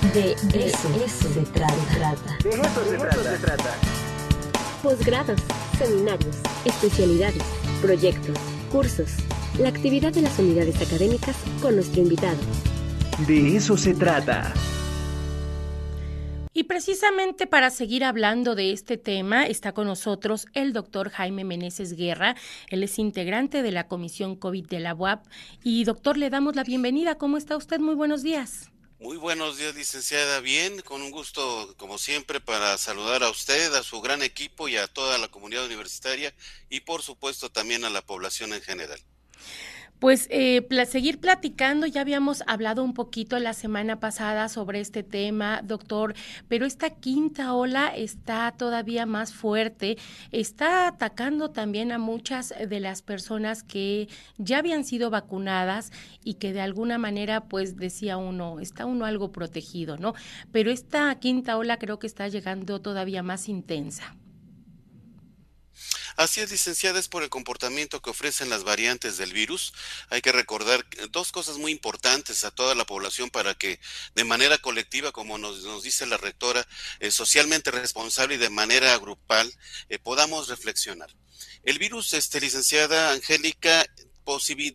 De eso, se trata. De eso, se, trata. Posgrados, seminarios, especialidades, proyectos, cursos. La actividad de las unidades académicas con nuestro invitado. De eso se trata. Y precisamente para seguir hablando de este tema está con nosotros el doctor Jaime Meneses Guerra. Él es integrante de la Comisión COVID de la UAP. Y doctor, le damos la bienvenida. ¿Cómo está usted? Muy buenos días. Muy buenos días, licenciada. Bien, con un gusto, como siempre, para saludar a usted, a su gran equipo y a toda la comunidad universitaria y, por supuesto, también a la población en general. Pues eh, seguir platicando, ya habíamos hablado un poquito la semana pasada sobre este tema, doctor, pero esta quinta ola está todavía más fuerte, está atacando también a muchas de las personas que ya habían sido vacunadas y que de alguna manera, pues decía uno, está uno algo protegido, ¿no? Pero esta quinta ola creo que está llegando todavía más intensa. Así es, licenciada, es por el comportamiento que ofrecen las variantes del virus. Hay que recordar dos cosas muy importantes a toda la población para que de manera colectiva, como nos, dice la rectora, eh, socialmente responsable y de manera grupal, eh, podamos reflexionar. El virus, este, licenciada Angélica,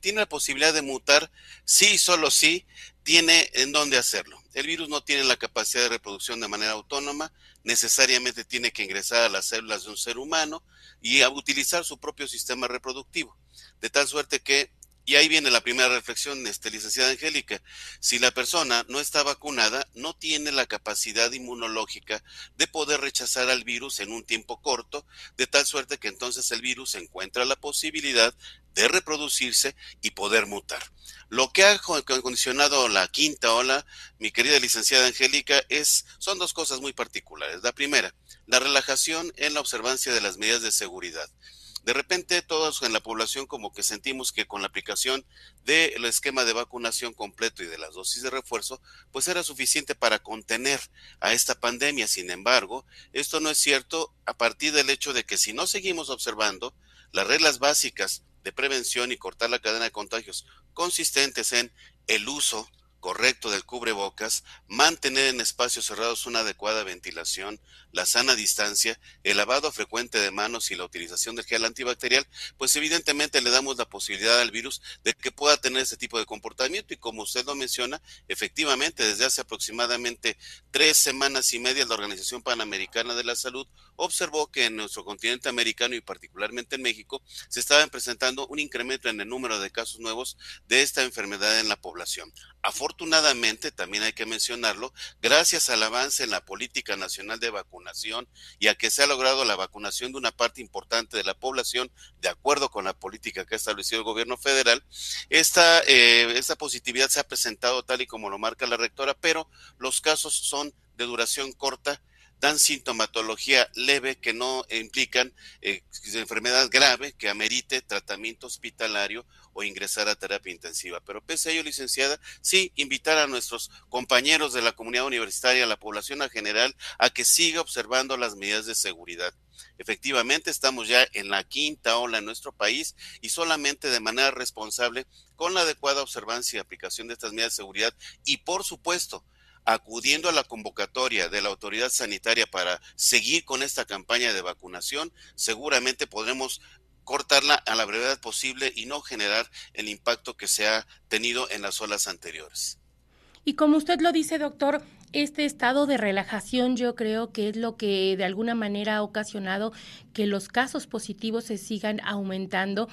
tiene la posibilidad de mutar, sí y solo sí, tiene en dónde hacerlo. El virus no tiene la capacidad de reproducción de manera autónoma, necesariamente tiene que ingresar a las células de un ser humano y a utilizar su propio sistema reproductivo. De tal suerte que, y ahí viene la primera reflexión, este, licenciada Angélica, si la persona no está vacunada, no tiene la capacidad inmunológica de poder rechazar al virus en un tiempo corto, de tal suerte que entonces el virus encuentra la posibilidad de reproducirse y poder mutar. Lo que ha condicionado la quinta ola, mi querida licenciada Angélica, es, son dos cosas muy particulares. La primera, la relajación en la observancia de las medidas de seguridad. De repente todos en la población como que sentimos que con la aplicación del esquema de vacunación completo y de las dosis de refuerzo, pues era suficiente para contener a esta pandemia. Sin embargo, esto no es cierto a partir del hecho de que si no seguimos observando las reglas básicas de prevención y cortar la cadena de contagios consistentes en el uso correcto del cubrebocas, mantener en espacios cerrados una adecuada ventilación, la sana distancia, el lavado frecuente de manos y la utilización del gel antibacterial, pues evidentemente le damos la posibilidad al virus de que pueda tener ese tipo de comportamiento y como usted lo menciona, efectivamente desde hace aproximadamente tres semanas y media la Organización Panamericana de la Salud observó que en nuestro continente americano y particularmente en México se estaba presentando un incremento en el número de casos nuevos de esta enfermedad en la población. Afortunadamente, también hay que mencionarlo, gracias al avance en la política nacional de vacunación y a que se ha logrado la vacunación de una parte importante de la población, de acuerdo con la política que ha establecido el gobierno federal, esta, eh, positividad se ha presentado tal y como lo marca la rectora, pero los casos son de duración corta dan sintomatología leve que no implican eh, enfermedad grave que amerite tratamiento hospitalario o ingresar a terapia intensiva. Pero pese a ello, licenciada, sí invitar a nuestros compañeros de la comunidad universitaria, a la población en general, a que siga observando las medidas de seguridad. Efectivamente, estamos ya en la quinta ola en nuestro país y solamente de manera responsable, con la adecuada observancia y aplicación de estas medidas de seguridad y, por supuesto, acudiendo a la convocatoria de la autoridad sanitaria para seguir con esta campaña de vacunación, seguramente podremos cortarla a la brevedad posible y no generar el impacto que se ha tenido en las olas anteriores. Y como usted lo dice, doctor, este estado de relajación yo creo que es lo que de alguna manera ha ocasionado que los casos positivos se sigan aumentando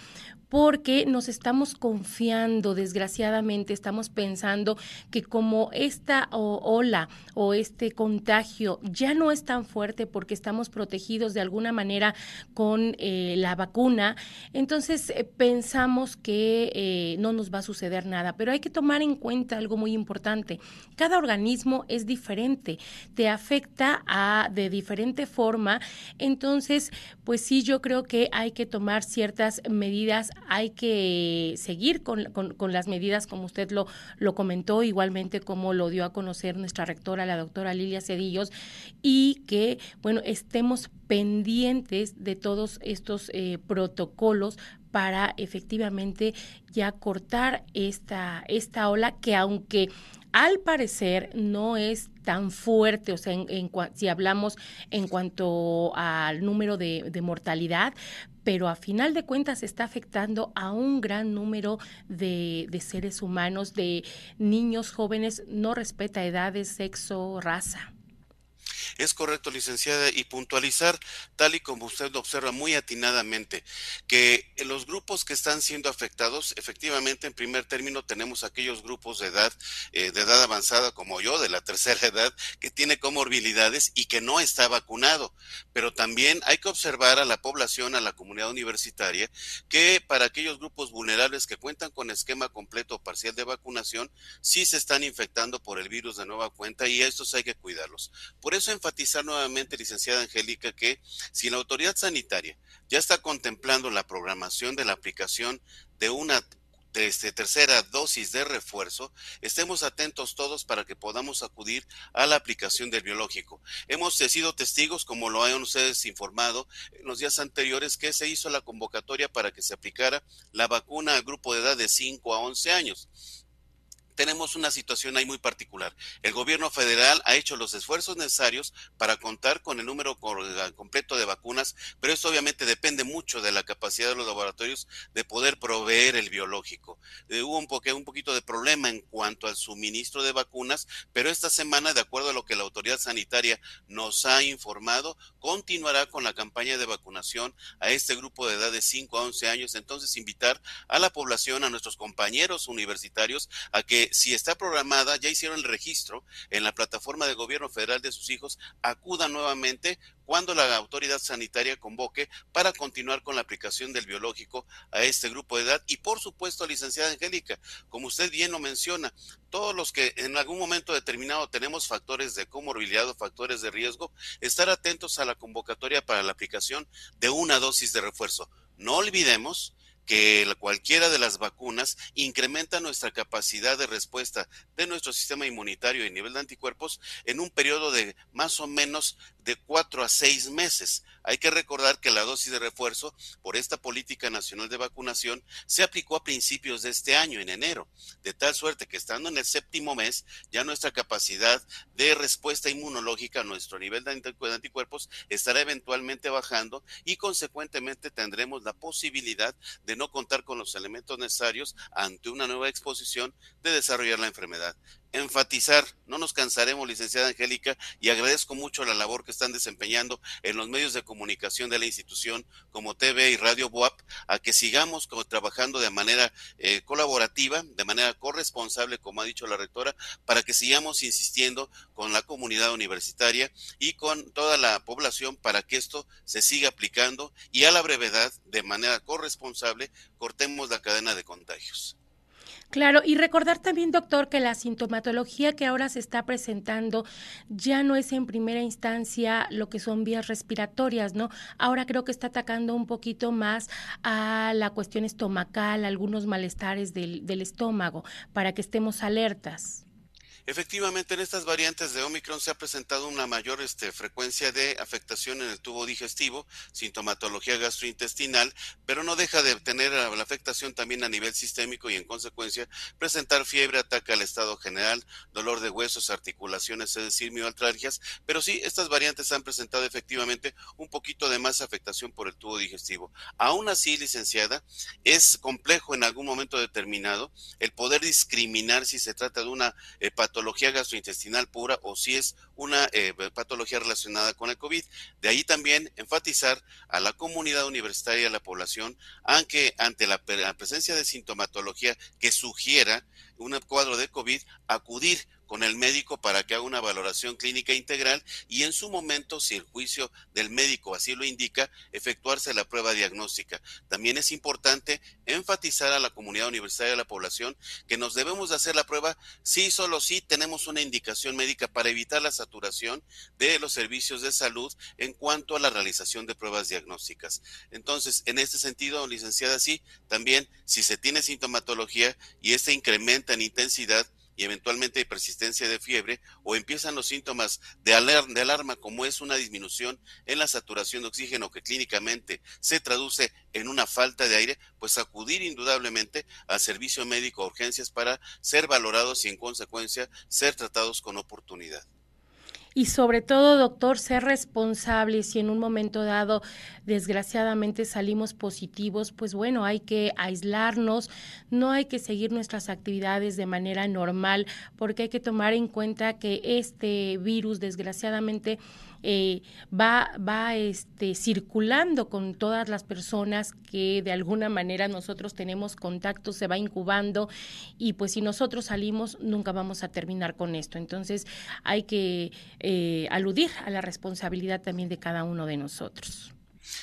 porque nos estamos confiando, desgraciadamente, estamos pensando que como esta ola o este contagio ya no es tan fuerte porque estamos protegidos de alguna manera con eh, la vacuna, entonces eh, pensamos que eh, no nos va a suceder nada, pero hay que tomar en cuenta algo muy importante. Cada organismo es diferente, te afecta a, de diferente forma, entonces, pues sí, yo creo que hay que tomar ciertas medidas hay que seguir con, las medidas como usted lo, lo comentó, igualmente como lo dio a conocer nuestra rectora, la doctora Lilia Cedillos, y que, bueno, estemos pendientes de todos estos eh, protocolos para efectivamente ya cortar esta, esta ola que aunque al parecer no es tan fuerte, o sea, en, si hablamos en cuanto al número de, de, mortalidad, pero a final de cuentas está afectando a un gran número de, de seres humanos, de niños jóvenes, no respeta edades, sexo, raza. Es correcto, licenciada, y puntualizar, tal y como usted lo observa muy atinadamente, que los grupos que están siendo afectados, efectivamente, en primer término, tenemos aquellos grupos de edad, eh, de edad avanzada como yo, de la tercera edad, que tiene comorbilidades y que no está vacunado. Pero también hay que observar a la población, a la comunidad universitaria, que para aquellos grupos vulnerables que cuentan con esquema completo o parcial de vacunación, sí se están infectando por el virus de nueva cuenta y estos hay que cuidarlos. Por eso enfatizar nuevamente, licenciada Angélica, que si la autoridad sanitaria ya está contemplando la programación de la aplicación de una este, tercera dosis de refuerzo, estemos atentos todos para que podamos acudir a la aplicación del biológico. Hemos sido testigos, como lo han ustedes informado en los días anteriores, que se hizo la convocatoria para que se aplicara la vacuna al grupo de edad de 5 a 11 años tenemos una situación ahí muy particular. El gobierno federal ha hecho los esfuerzos necesarios para contar con el número completo de vacunas, pero esto obviamente depende mucho de la capacidad de los laboratorios de poder proveer el biológico. Eh, hubo un, un poquito de problema en cuanto al suministro de vacunas, pero esta semana, de acuerdo a lo que la autoridad sanitaria nos ha informado, continuará con la campaña de vacunación a este grupo de edad de 5 a 11 años. Entonces, invitar a la población, a nuestros compañeros universitarios, a que si está programada, ya hicieron el registro en la plataforma de gobierno federal de sus hijos, acudan nuevamente cuando la autoridad sanitaria convoque para continuar con la aplicación del biológico a este grupo de edad. Y por supuesto, licenciada Angélica, como usted bien lo menciona, todos los que en algún momento determinado tenemos factores de comorbilidad o factores de riesgo, estar atentos a la convocatoria para la aplicación de una dosis de refuerzo. No olvidemos que cualquiera de las vacunas incrementa nuestra capacidad de respuesta de nuestro sistema inmunitario y nivel de anticuerpos en un periodo de más o menos de cuatro a seis meses. Hay que recordar que la dosis de refuerzo por esta política nacional de vacunación se aplicó a principios de este año, en enero, de tal suerte que estando en el séptimo mes, ya nuestra capacidad de respuesta inmunológica nuestro nivel de anticuerpos estará eventualmente bajando y consecuentemente tendremos la posibilidad de no contar con los elementos necesarios ante una nueva exposición de desarrollar la enfermedad enfatizar, no nos cansaremos, licenciada Angélica, y agradezco mucho la labor que están desempeñando en los medios de comunicación de la institución como TV y Radio BOAP, a que sigamos trabajando de manera eh, colaborativa, de manera corresponsable, como ha dicho la rectora, para que sigamos insistiendo con la comunidad universitaria y con toda la población para que esto se siga aplicando y a la brevedad, de manera corresponsable, cortemos la cadena de contagios. Claro, y recordar también, doctor, que la sintomatología que ahora se está presentando ya no es en primera instancia lo que son vías respiratorias, ¿no? Ahora creo que está atacando un poquito más a la cuestión estomacal, algunos malestares del, del estómago, para que estemos alertas. Efectivamente, en estas variantes de Omicron se ha presentado una mayor este, frecuencia de afectación en el tubo digestivo, sintomatología gastrointestinal, pero no deja de tener la afectación también a nivel sistémico y en consecuencia presentar fiebre, ataque al estado general, dolor de huesos, articulaciones, es decir, mioaltralgias, pero sí, estas variantes han presentado efectivamente un poquito de más afectación por el tubo digestivo. Aún así, licenciada, es complejo en algún momento determinado el poder discriminar si se trata de una hepatitis patología gastrointestinal pura o si es una eh, patología relacionada con el COVID. De ahí también enfatizar a la comunidad universitaria, a la población, aunque ante la, la presencia de sintomatología que sugiera un cuadro de COVID, acudir con el médico para que haga una valoración clínica integral y en su momento, si el juicio del médico así lo indica, efectuarse la prueba diagnóstica. También es importante enfatizar a la comunidad universitaria y a la población que nos debemos de hacer la prueba si solo si tenemos una indicación médica para evitar la saturación de los servicios de salud en cuanto a la realización de pruebas diagnósticas. Entonces, en este sentido, licenciada, sí, también si se tiene sintomatología y esta incrementa en intensidad, y eventualmente hay persistencia de fiebre o empiezan los síntomas de, alarma como es una disminución en la saturación de oxígeno que clínicamente se traduce en una falta de aire, pues acudir indudablemente al servicio médico urgencias para ser valorados y en consecuencia ser tratados con oportunidad y sobre todo, doctor, ser responsable si en un momento dado desgraciadamente salimos positivos, pues bueno, hay que aislarnos, no hay que seguir nuestras actividades de manera normal, porque hay que tomar en cuenta que este virus desgraciadamente eh, va, va este, circulando con todas las personas que de alguna manera nosotros tenemos contacto, se va incubando y pues si nosotros salimos nunca vamos a terminar con esto. Entonces hay que eh, aludir a la responsabilidad también de cada uno de nosotros.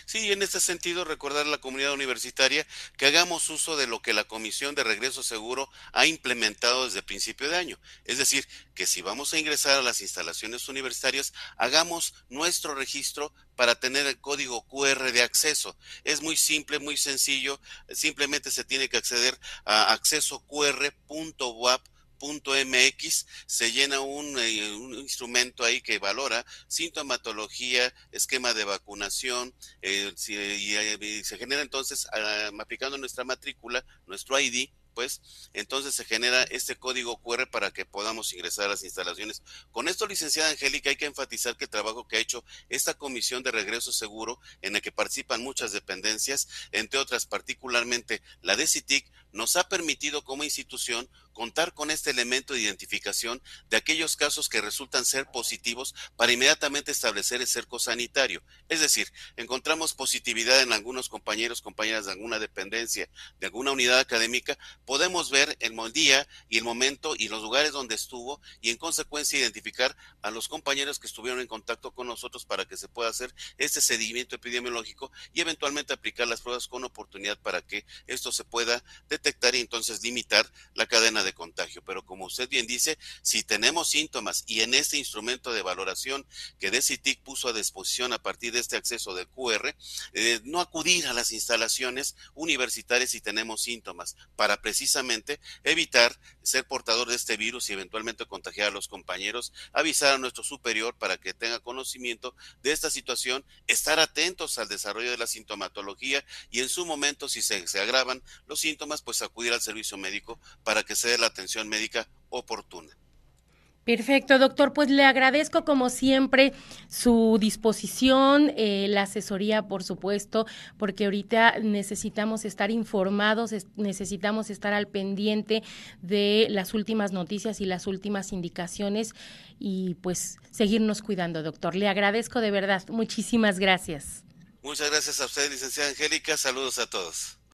Sí, en este sentido, recordar a la comunidad universitaria que hagamos uso de lo que la Comisión de Regreso Seguro ha implementado desde principio de año. Es decir, que si vamos a ingresar a las instalaciones universitarias, hagamos nuestro registro para tener el código QR de acceso. Es muy simple, muy sencillo. Simplemente se tiene que acceder a accesoqr.wap .mx se llena eh, un, instrumento ahí que valora sintomatología, esquema de vacunación, eh, y, se genera entonces, ah, aplicando nuestra matrícula, nuestro ID, pues entonces se genera este código QR para que podamos ingresar a las instalaciones. Con esto, licenciada Angélica, hay que enfatizar que el trabajo que ha hecho esta comisión de regreso seguro, en la que participan muchas dependencias, entre otras particularmente la de CITIC, nos ha permitido como institución contar con este elemento de identificación de aquellos casos que resultan ser positivos para inmediatamente establecer el cerco sanitario. Es decir, encontramos positividad en algunos compañeros, compañeras de alguna dependencia, de alguna unidad académica, podemos ver el día y el momento y los lugares donde estuvo y en consecuencia identificar a los compañeros que estuvieron en contacto con nosotros para que se pueda hacer este seguimiento epidemiológico y eventualmente aplicar las pruebas con oportunidad para que esto se pueda detectar y entonces limitar la cadena de contagio. Pero como usted bien dice, si tenemos síntomas y en este instrumento de valoración que DECITIC puso a disposición a partir de este acceso del QR, eh, no acudir a las instalaciones universitarias si tenemos síntomas para precisamente evitar ser portador de este virus y eventualmente contagiar a los compañeros, avisar a nuestro superior para que tenga conocimiento de esta situación, estar atentos al desarrollo de la sintomatología y en su momento, si se, se agravan los síntomas, pues acudir al servicio médico para que se la atención médica oportuna. Perfecto, doctor. Pues le agradezco como siempre su disposición, eh, la asesoría, por supuesto, porque ahorita necesitamos estar informados, necesitamos estar al pendiente de las últimas noticias y las últimas indicaciones y pues seguirnos cuidando, doctor. Le agradezco de verdad. Muchísimas gracias. Muchas gracias a usted, licenciada Angélica. Saludos a todos.